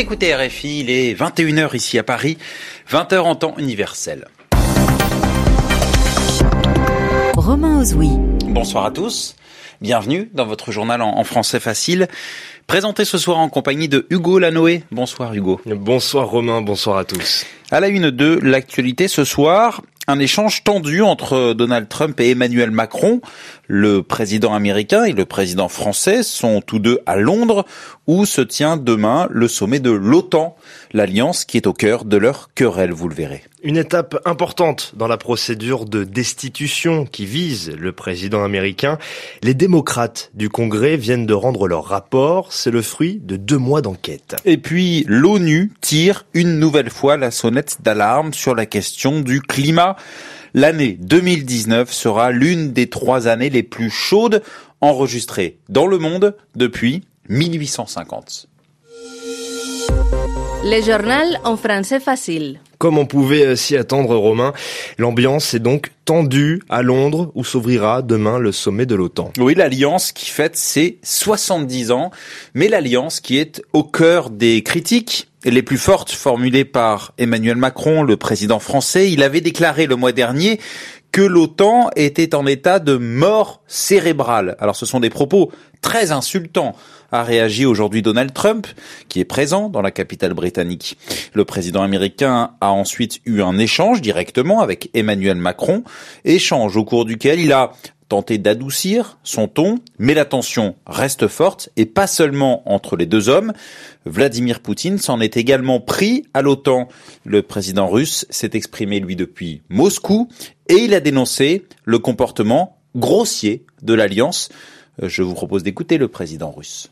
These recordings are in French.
Écoutez RFI, il est 21h ici à Paris, 20h en temps universel. Romain Ozoui. Bonsoir à tous. Bienvenue dans votre journal en français facile. Présenté ce soir en compagnie de Hugo Lanoé. Bonsoir Hugo. Bonsoir Romain, bonsoir à tous. À la une de l'actualité ce soir, un échange tendu entre Donald Trump et Emmanuel Macron. Le président américain et le président français sont tous deux à Londres où se tient demain le sommet de l'OTAN, l'alliance qui est au cœur de leur querelle, vous le verrez. Une étape importante dans la procédure de destitution qui vise le président américain. Les démocrates du Congrès viennent de rendre leur rapport. C'est le fruit de deux mois d'enquête. Et puis, l'ONU tire une nouvelle fois la sonnette d'alarme sur la question du climat. L'année 2019 sera l'une des trois années les plus chaudes enregistrées dans le monde depuis 1850. Le journal en français facile. Comme on pouvait euh, s'y attendre, Romain, l'ambiance est donc tendue à Londres où s'ouvrira demain le sommet de l'OTAN. Oui, l'alliance qui fête ses 70 ans, mais l'alliance qui est au cœur des critiques les plus fortes formulées par Emmanuel Macron, le président français. Il avait déclaré le mois dernier que l'OTAN était en état de mort cérébrale. Alors ce sont des propos très insultants a réagi aujourd'hui Donald Trump, qui est présent dans la capitale britannique. Le président américain a ensuite eu un échange directement avec Emmanuel Macron, échange au cours duquel il a tenté d'adoucir son ton, mais la tension reste forte, et pas seulement entre les deux hommes. Vladimir Poutine s'en est également pris à l'OTAN. Le président russe s'est exprimé, lui, depuis Moscou, et il a dénoncé le comportement grossier de l'Alliance. Je vous propose d'écouter le président russe.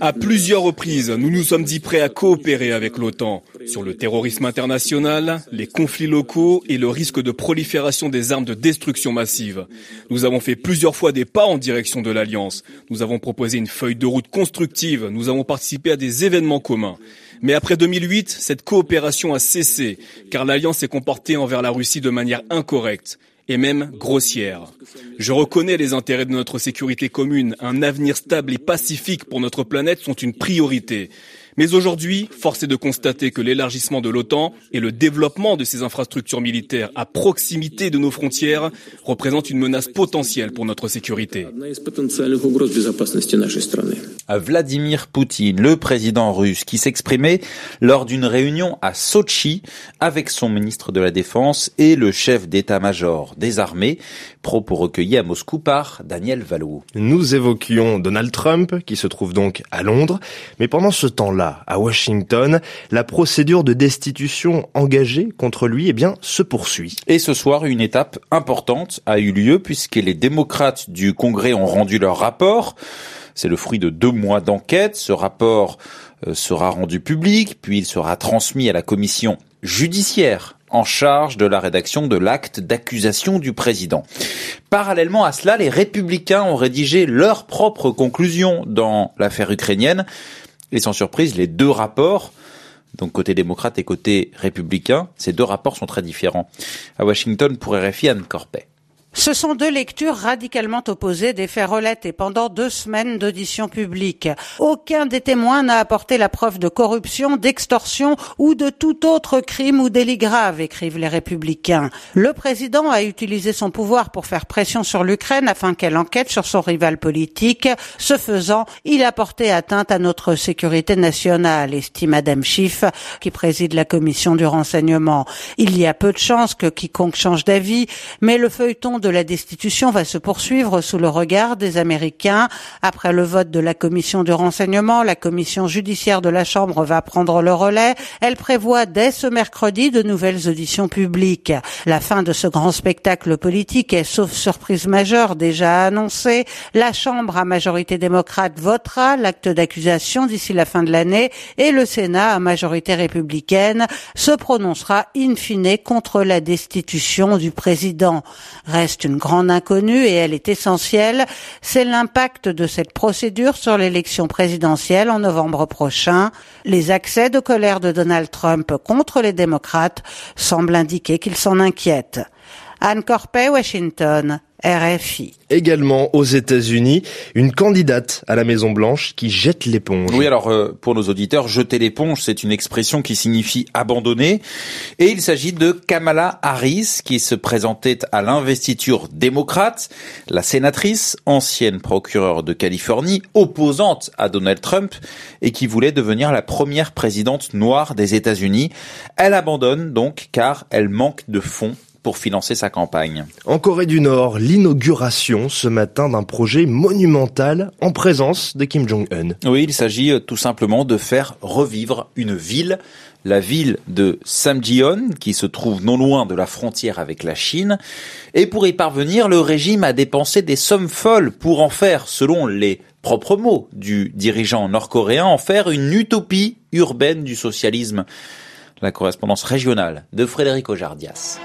À plusieurs reprises, nous nous sommes dit prêts à coopérer avec l'OTAN sur le terrorisme international, les conflits locaux et le risque de prolifération des armes de destruction massive. Nous avons fait plusieurs fois des pas en direction de l'Alliance. Nous avons proposé une feuille de route constructive. Nous avons participé à des événements communs. Mais après 2008, cette coopération a cessé, car l'Alliance s'est comportée envers la Russie de manière incorrecte et même grossière. Je reconnais les intérêts de notre sécurité commune. Un avenir stable et pacifique pour notre planète sont une priorité. Mais aujourd'hui, force est de constater que l'élargissement de l'OTAN et le développement de ses infrastructures militaires à proximité de nos frontières représentent une menace potentielle pour notre sécurité. Vladimir Poutine, le président russe, qui s'exprimait lors d'une réunion à Sochi avec son ministre de la Défense et le chef d'état-major des armées, propos recueillis à Moscou par Daniel Valo. Nous évoquions Donald Trump, qui se trouve donc à Londres, mais pendant ce temps-là, à Washington, la procédure de destitution engagée contre lui eh bien, se poursuit. Et ce soir, une étape importante a eu lieu puisque les démocrates du Congrès ont rendu leur rapport. C'est le fruit de deux mois d'enquête. Ce rapport euh, sera rendu public, puis il sera transmis à la commission judiciaire en charge de la rédaction de l'acte d'accusation du président. Parallèlement à cela, les républicains ont rédigé leurs propres conclusions dans l'affaire ukrainienne. Et sans surprise, les deux rapports, donc côté démocrate et côté républicain, ces deux rapports sont très différents. À Washington, pour RFI, Anne Corpet. Ce sont deux lectures radicalement opposées des faits relatés pendant deux semaines d'audition publique. Aucun des témoins n'a apporté la preuve de corruption, d'extorsion ou de tout autre crime ou délit grave, écrivent les républicains. Le président a utilisé son pouvoir pour faire pression sur l'Ukraine afin qu'elle enquête sur son rival politique. Ce faisant, il a porté atteinte à notre sécurité nationale, estime Adam Schiff, qui préside la commission du renseignement. Il y a peu de chances que quiconque change d'avis, mais le feuilleton de la destitution va se poursuivre sous le regard des Américains. Après le vote de la commission de renseignement, la commission judiciaire de la Chambre va prendre le relais. Elle prévoit dès ce mercredi de nouvelles auditions publiques. La fin de ce grand spectacle politique est, sauf surprise majeure déjà annoncée, la Chambre à majorité démocrate votera l'acte d'accusation d'ici la fin de l'année et le Sénat à majorité républicaine se prononcera in fine contre la destitution du président. Reste une grande inconnue et elle est essentielle, c'est l'impact de cette procédure sur l'élection présidentielle en novembre prochain. Les accès de colère de Donald Trump contre les démocrates semblent indiquer qu'il s'en inquiète. Anne Corpet, Washington. RFI. Également aux États-Unis, une candidate à la Maison Blanche qui jette l'éponge. Oui, alors euh, pour nos auditeurs, jeter l'éponge, c'est une expression qui signifie abandonner, et il s'agit de Kamala Harris qui se présentait à l'investiture démocrate, la sénatrice, ancienne procureure de Californie, opposante à Donald Trump et qui voulait devenir la première présidente noire des États-Unis. Elle abandonne donc car elle manque de fonds pour financer sa campagne. En Corée du Nord, l'inauguration ce matin d'un projet monumental en présence de Kim Jong-un. Oui, il s'agit euh, tout simplement de faire revivre une ville, la ville de Samjion, qui se trouve non loin de la frontière avec la Chine. Et pour y parvenir, le régime a dépensé des sommes folles pour en faire, selon les propres mots du dirigeant nord-coréen, en faire une utopie urbaine du socialisme. La correspondance régionale de Frédéric Ojardias.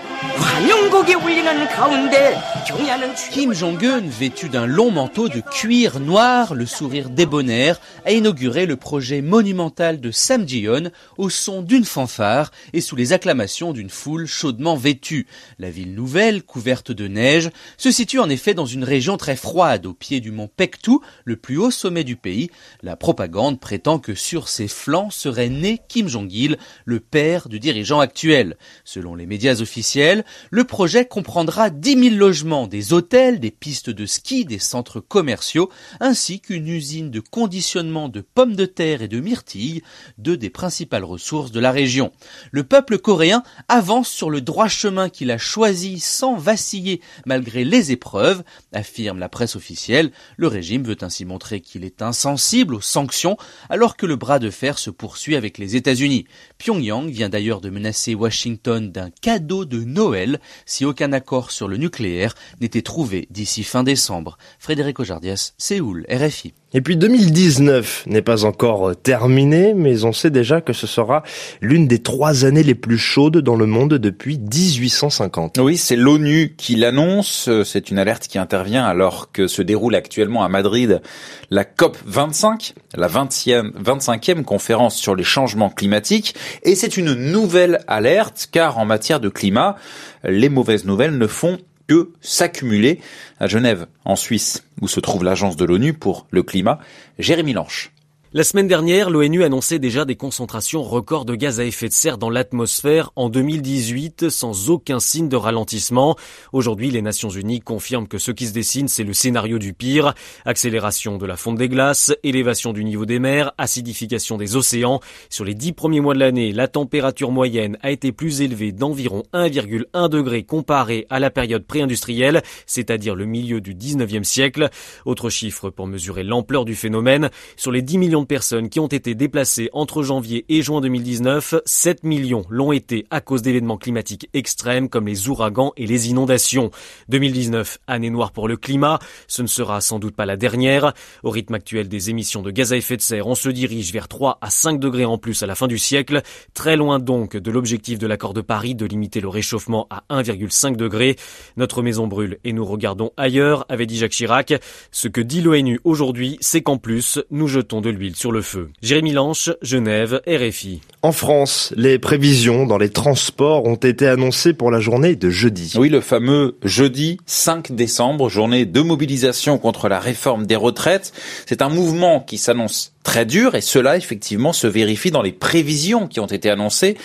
Kim Jong-un, vêtu d'un long manteau de cuir noir, le sourire débonnaire, a inauguré le projet monumental de Samjion au son d'une fanfare et sous les acclamations d'une foule chaudement vêtue. La ville nouvelle, couverte de neige, se situe en effet dans une région très froide, au pied du mont Pektu, le plus haut sommet du pays. La propagande prétend que sur ses flancs serait né Kim Jong-il, le père du dirigeant actuel. Selon les médias officiels, le projet comprendra 10 000 logements, des hôtels, des pistes de ski, des centres commerciaux, ainsi qu'une usine de conditionnement de pommes de terre et de myrtilles, deux des principales ressources de la région. Le peuple coréen avance sur le droit chemin qu'il a choisi sans vaciller malgré les épreuves, affirme la presse officielle. Le régime veut ainsi montrer qu'il est insensible aux sanctions alors que le bras de fer se poursuit avec les États-Unis. Pyongyang vient d'ailleurs de menacer Washington d'un cadeau de Noël si aucun accord sur le nucléaire n'était trouvé d'ici fin décembre. Frédéric Ojardias, Séoul, RFI. Et puis 2019 n'est pas encore terminé, mais on sait déjà que ce sera l'une des trois années les plus chaudes dans le monde depuis 1850. Oui, c'est l'ONU qui l'annonce. C'est une alerte qui intervient alors que se déroule actuellement à Madrid la COP 25, la 20e, 25e conférence sur les changements climatiques. Et c'est une nouvelle alerte car en matière de climat, les mauvaises nouvelles ne font que s'accumuler à Genève, en Suisse, où se trouve l'agence de l'ONU pour le climat, Jérémy Lanche. La semaine dernière, l'ONU annonçait déjà des concentrations records de gaz à effet de serre dans l'atmosphère en 2018 sans aucun signe de ralentissement. Aujourd'hui, les Nations Unies confirment que ce qui se dessine, c'est le scénario du pire. Accélération de la fonte des glaces, élévation du niveau des mers, acidification des océans. Sur les dix premiers mois de l'année, la température moyenne a été plus élevée d'environ 1,1 degré comparé à la période pré-industrielle, c'est-à-dire le milieu du 19e siècle. Autre chiffre pour mesurer l'ampleur du phénomène. Sur les 10 millions de personnes qui ont été déplacées entre janvier et juin 2019, 7 millions l'ont été à cause d'événements climatiques extrêmes comme les ouragans et les inondations. 2019, année noire pour le climat, ce ne sera sans doute pas la dernière. Au rythme actuel des émissions de gaz à effet de serre, on se dirige vers 3 à 5 degrés en plus à la fin du siècle, très loin donc de l'objectif de l'accord de Paris de limiter le réchauffement à 1,5 degré. Notre maison brûle et nous regardons ailleurs, avait dit Jacques Chirac. Ce que dit l'ONU aujourd'hui, c'est qu'en plus, nous jetons de l'huile sur le feu. Jérémy Lanche, Genève, RFI. En France, les prévisions dans les transports ont été annoncées pour la journée de jeudi. Oui, le fameux jeudi 5 décembre, journée de mobilisation contre la réforme des retraites. C'est un mouvement qui s'annonce très dur et cela effectivement se vérifie dans les prévisions qui ont été annoncées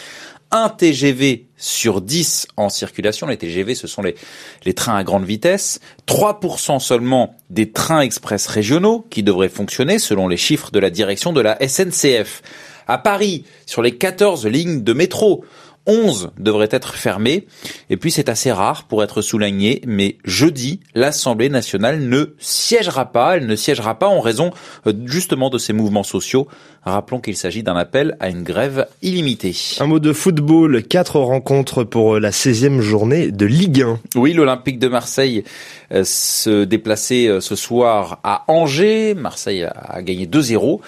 un TGV sur 10 en circulation. Les TGV, ce sont les, trains à grande vitesse. 3% seulement des trains express régionaux qui devraient fonctionner selon les chiffres de la direction de la SNCF. À Paris, sur les 14 lignes de métro, 11 devraient être fermés. Et puis c'est assez rare pour être souligné, mais jeudi, l'Assemblée nationale ne siégera pas. Elle ne siégera pas en raison euh, justement de ces mouvements sociaux. Rappelons qu'il s'agit d'un appel à une grève illimitée. Un mot de football, quatre rencontres pour la 16e journée de Ligue 1. Oui, l'Olympique de Marseille euh, se déplaçait euh, ce soir à Angers. Marseille a gagné 2-0.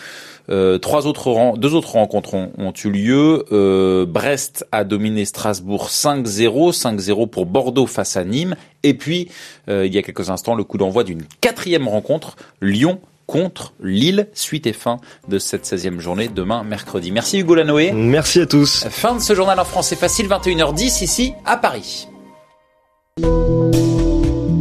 Euh, trois autres deux autres rencontres ont, eu lieu. Euh, Brest a dominé Strasbourg 5-0, 5-0 pour Bordeaux face à Nîmes. Et puis, euh, il y a quelques instants, le coup d'envoi d'une quatrième rencontre, Lyon contre Lille, suite et fin de cette 16e journée demain mercredi. Merci Hugo Lanoé. Merci à tous. Fin de ce journal en français facile, 21h10 ici à Paris.